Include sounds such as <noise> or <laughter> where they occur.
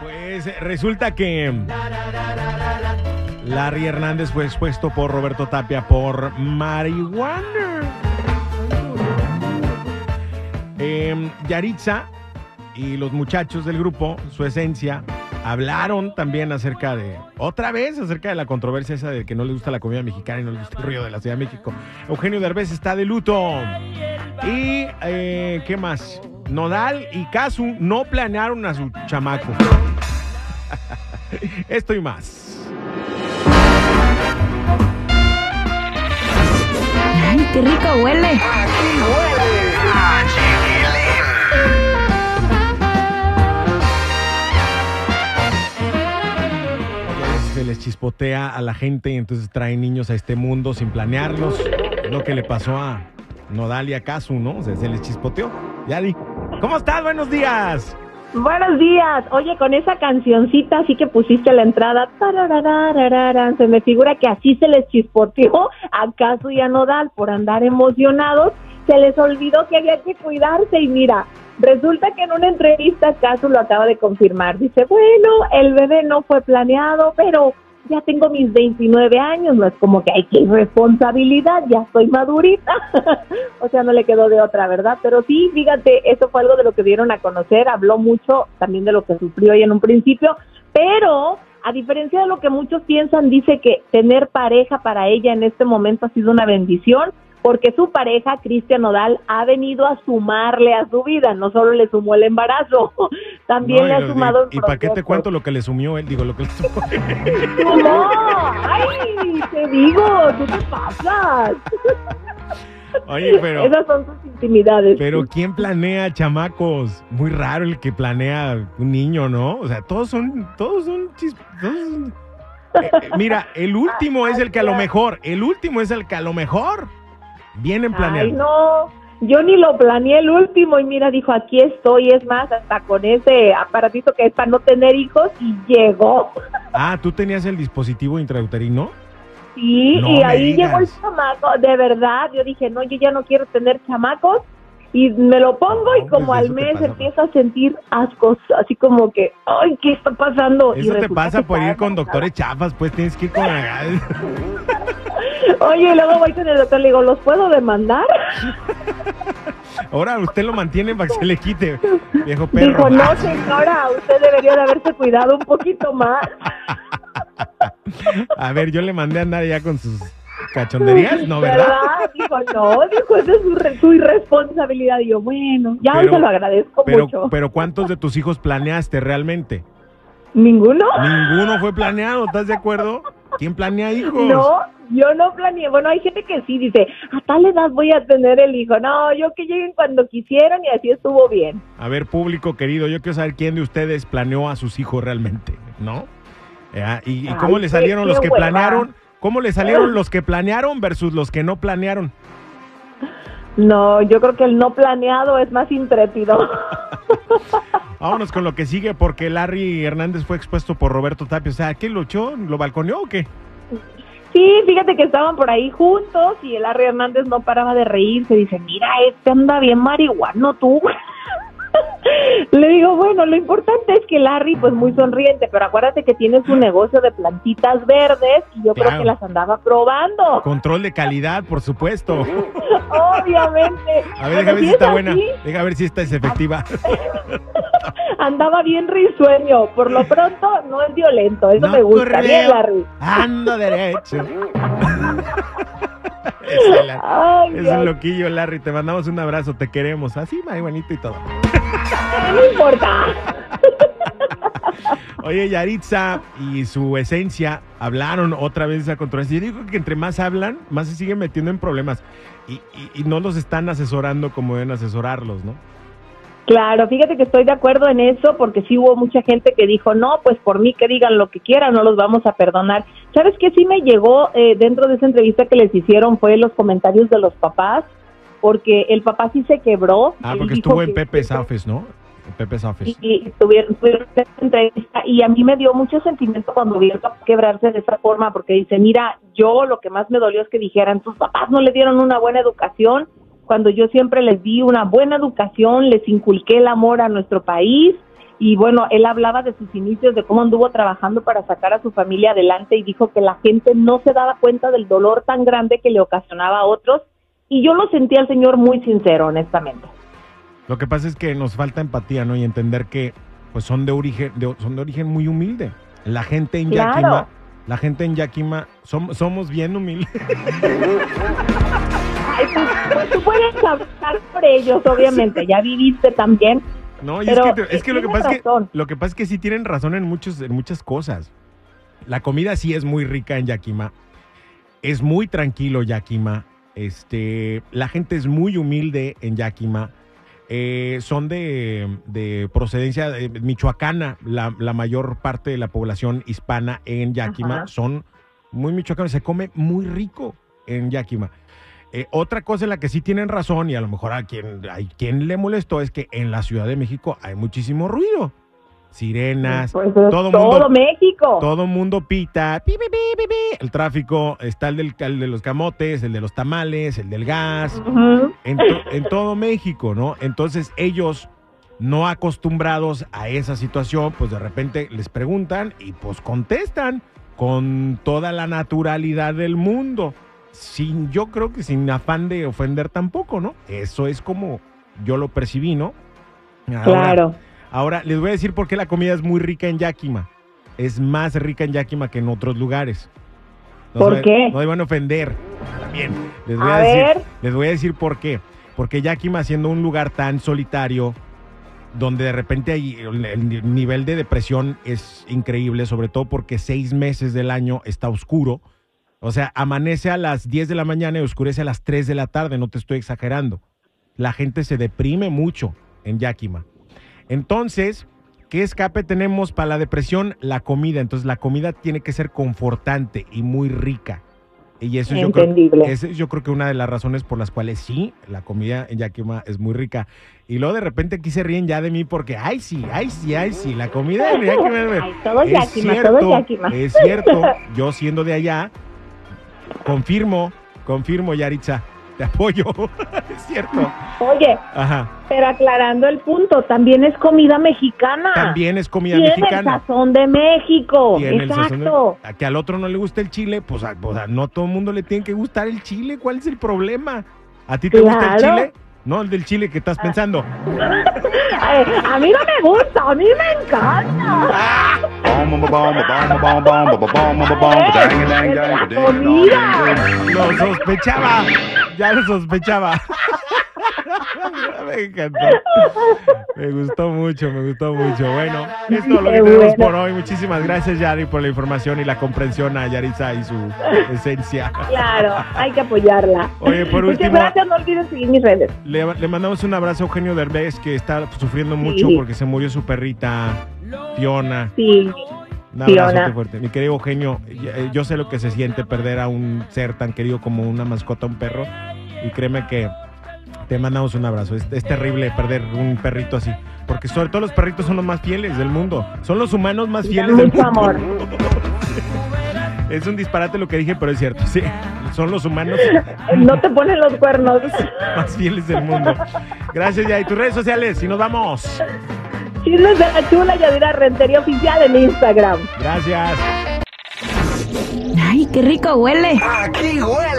Pues resulta que Larry Hernández fue expuesto por Roberto Tapia por marihuana. Eh, Yaritza y los muchachos del grupo, su esencia, hablaron también acerca de, otra vez, acerca de la controversia esa de que no le gusta la comida mexicana y no le gusta el río de la Ciudad de México. Eugenio Derbez está de luto. Y, eh, ¿qué más? Nodal y Casu no planearon a su chamaco. <laughs> Esto y más. Ay, qué rico huele. Se les chispotea a la gente y entonces traen niños a este mundo sin planearlos. Es lo que le pasó a Nodal y a Casu, ¿no? O sea, se les chispoteó. Yali, ¿cómo estás? Buenos días. Buenos días. Oye, con esa cancioncita así que pusiste la entrada, se me figura que así se les chispoteó a Casu y a Nodal por andar emocionados. Se les olvidó que había que cuidarse y mira, resulta que en una entrevista Casu lo acaba de confirmar. Dice, bueno, el bebé no fue planeado, pero ya tengo mis 29 años, no es como que hay que irresponsabilidad, ya estoy madurita. <laughs> o sea, no le quedó de otra, ¿verdad? Pero sí, fíjate, eso fue algo de lo que dieron a conocer, habló mucho también de lo que sufrió ella en un principio, pero a diferencia de lo que muchos piensan, dice que tener pareja para ella en este momento ha sido una bendición porque su pareja, Cristian Nodal, ha venido a sumarle a su vida, no solo le sumó el embarazo, también No, le y- ha sumado... ¿Y, para qué te cuento lo que le sumió él? Digo, lo que le sumó. <laughs> No, ay, te digo, tú te pasas. Oye, pero, Esas son sus intimidades. pero ¿quién planea chamacos? Muy raro el que planea un niño, ¿no? O sea, todos son, todos son chis- todos son- Eh, eh, mira, el último es el que a lo mejor, el último es el que a lo mejor vienen Ay, planeando. no, yo ni lo planeé el último y mira, dijo, aquí estoy, es más, hasta con ese aparatito que es para no tener hijos y llegó. Ah, ¿tú tenías el dispositivo intrauterino? Sí, No y ahí digas. llegó el chamaco, de verdad, yo dije, no, yo ya no quiero tener chamacos y me lo pongo y como pues, al mes empiezo a sentir ascos, así como que, ay, ¿qué está pasando? Y Eso te pasa por ir con doctores chafas, pues tienes que ir con... <laughs> Oye, y luego voy con el doctor, le digo, ¿los puedo demandar? <laughs> <laughs> Ahora usted lo mantiene para que se le quite, viejo perro. Dijo, no, señora, usted debería de haberse cuidado un poquito más. <laughs> A ver, yo le mandé a andar ya con sus cachonderías, ¿no, verdad? Dijo, no, dijo, esa es su, re- su irresponsabilidad. Y yo, bueno, ya hoy Pero- se lo agradezco Pero, mucho. pero ¿cuántos de tus hijos planeaste realmente? ¿Ninguno? Ninguno fue planeado, ¿estás de acuerdo? ¿Quién planea hijos? No, yo no planeé. Bueno, hay gente que sí dice, a tal edad voy a tener el hijo. No, yo que lleguen cuando quisieran y así estuvo bien. A ver, público querido, yo quiero saber quién de ustedes planeó a sus hijos realmente, ¿no? Eh, ¿Y, y Ay, cómo le salieron qué los que hueva. planearon? ¿Cómo le salieron los que planearon versus los que no planearon? No, yo creo que el no planeado es más intrépido. <laughs> Vámonos con lo que sigue, porque Larry Hernández fue expuesto por Roberto Tapia. O sea, ¿qué lo echó? ¿Lo balconeó o qué? Sí, fíjate que estaban por ahí juntos y el Larry Hernández no paraba de reírse. Dice, mira, este anda bien marihuano tú. <laughs> Le digo, bueno, lo importante es que Larry, pues muy sonriente, pero acuérdate que tiene su negocio de plantitas verdes y yo creo que las andaba probando. Control de calidad, por supuesto. <laughs> Obviamente. A ver, déjame ver si si es está buena. Deja ver si esta es efectiva. <laughs> Andaba bien risueño. Por lo pronto, no es violento. Eso No me gusta. correo. Bien, Larry. Ando derecho. <laughs> es el, Ay, es loquillo, Larry. Te mandamos un abrazo, te queremos. Así, muy bonito y todo. no importa. <laughs> Oye, Yaritza y su esencia hablaron otra vez de esa controversia. Yo digo que entre más hablan, más se siguen metiendo en problemas. Y, y- y no los están asesorando como deben asesorarlos, ¿no? Claro, fíjate que estoy de acuerdo en eso porque sí hubo mucha gente que dijo, no, pues por mí que digan lo que quieran, no los vamos a perdonar. ¿Sabes qué? Sí me llegó eh, dentro de esa entrevista que les hicieron fue los comentarios de los papás, porque el papá sí se quebró. Ah, porque estuvo en Pepe's Office, ¿no? Pepe's Office. y, y tuvieron, tuvieron esa entrevista y a mí me dio mucho sentimiento cuando vi al papá quebrarse de esa forma porque dice, mira, yo lo que más me dolió es que dijeran, tus papás no le dieron una buena educación cuando yo siempre les di una buena educación, les inculqué el amor a nuestro país y bueno, él hablaba de sus inicios, de cómo anduvo trabajando para sacar a su familia adelante y dijo que la gente no se daba cuenta del dolor tan grande que le ocasionaba a otros y yo lo sentí al señor muy sincero, honestamente. Lo que pasa es que nos falta empatía, ¿no? Y entender que pues son de origen, de- son de origen muy humilde. La gente en Claro. Yakima, la gente en Yakima, som- somos bien humildes. <laughs> Ay, pues, pues tú puedes hablar por ellos, obviamente, ya viviste también. No, y Pero, es que, te- es que lo que pasa es que lo que pasa es que sí tienen razón en muchos en muchas cosas. La comida sí es muy rica en Yakima. Es muy tranquilo Yakima. Este, la gente es muy humilde en Yakima. Eh, son de, de procedencia de michoacana. La, la mayor parte de la población hispana en Yakima Ajá. son muy michoacanos. Se come muy rico en Yakima. Eh, otra cosa en la que sí tienen razón, y a lo mejor a quien, a quien le molestó, es que en la Ciudad de México hay muchísimo ruido. Sirenas, Pues, es todo todo, mundo- México. todo mundo pita, pi, pi, pi, el tráfico, está el, del, el de los camotes, el de los tamales, el del gas, Ujú. en, to- en todo México, ¿no? Entonces ellos, no acostumbrados a esa situación, pues de repente les preguntan y pues contestan con toda la naturalidad del mundo. Sin, yo creo que sin afán de ofender tampoco, ¿no? Eso es como yo lo percibí, ¿no? Ahora- Claro. Ahora, les voy a decir por qué la comida es muy rica en Yakima. Es más rica en Yakima que en otros lugares. No ¿Por qué? No iban a ofender. También. Les voy a, A decir, ver. les voy a decir por qué. Porque Yakima, siendo un lugar tan solitario, donde de repente hay, el nivel de depresión es increíble, sobre todo porque seis meses del año está oscuro. O sea, amanece a las 10 de la mañana y oscurece a las 3 de la tarde, no te estoy exagerando. La gente se deprime mucho en Yakima. Entonces, ¿qué escape tenemos para la depresión? La comida. Entonces, la comida tiene que ser confortante y muy rica. Y eso yo creo, Entendible. ese es yo creo que una de las razones por las cuales sí, la comida en Yakima es muy rica. Y luego de repente aquí se ríen ya de mí porque, ay sí, ay sí, ay sí, la comida en Yakima. Ay, todo es Yakima, cierto, todo Yakima. Es cierto, yo siendo de allá, confirmo, confirmo, Yaritza, te apoyo. <laughs> es cierto. Oye, Ajá. pero aclarando el punto, también es comida mexicana. También es comida Tiene mexicana. el sazón de México. Tiene el sazón de- Exacto. a que al otro no le gusta el chile, pues a, pues, a no todo el mundo le tiene que gustar el chile. ¿Cuál es el problema? ¿A ti te gusta el Claro. chile? No, el del chile que estás pensando. <laughs> Ay, a mí no me gusta, a mí me encanta. Lo sospechaba. Ya lo sospechaba. <laughs> me encantó. Me gustó mucho, me gustó mucho. Bueno, es todo lo que tenemos por hoy. Muchísimas gracias, Yari, por la información y la comprensión a Yaritza y su esencia. Claro, hay que apoyarla. Oye, por Muchas último- gracias, no olviden seguir mis redes. Le, le mandamos un abrazo a Eugenio Derbez, que está sufriendo mucho Sí. porque se murió su perrita, Fiona. Sí, Un Fiona. fuerte. Mi querido Eugenio, eh, yo sé lo que se siente perder a un ser tan querido como una mascota, un perro. Y créeme que te mandamos un abrazo. Es, es terrible perder un perrito así. Porque sobre todo los perritos son los más fieles del mundo. Son los humanos más fieles del mucho mundo. amor. <laughs> Es un disparate lo que dije, pero es cierto. Sí, son los humanos No te ponen los cuernos. <laughs> más fieles del mundo. Gracias, ya. Y tus redes sociales, y nos vamos. Chismes de la chula Yadira Rentería Oficial en Instagram. Gracias. Ay, qué rico huele. Aquí huele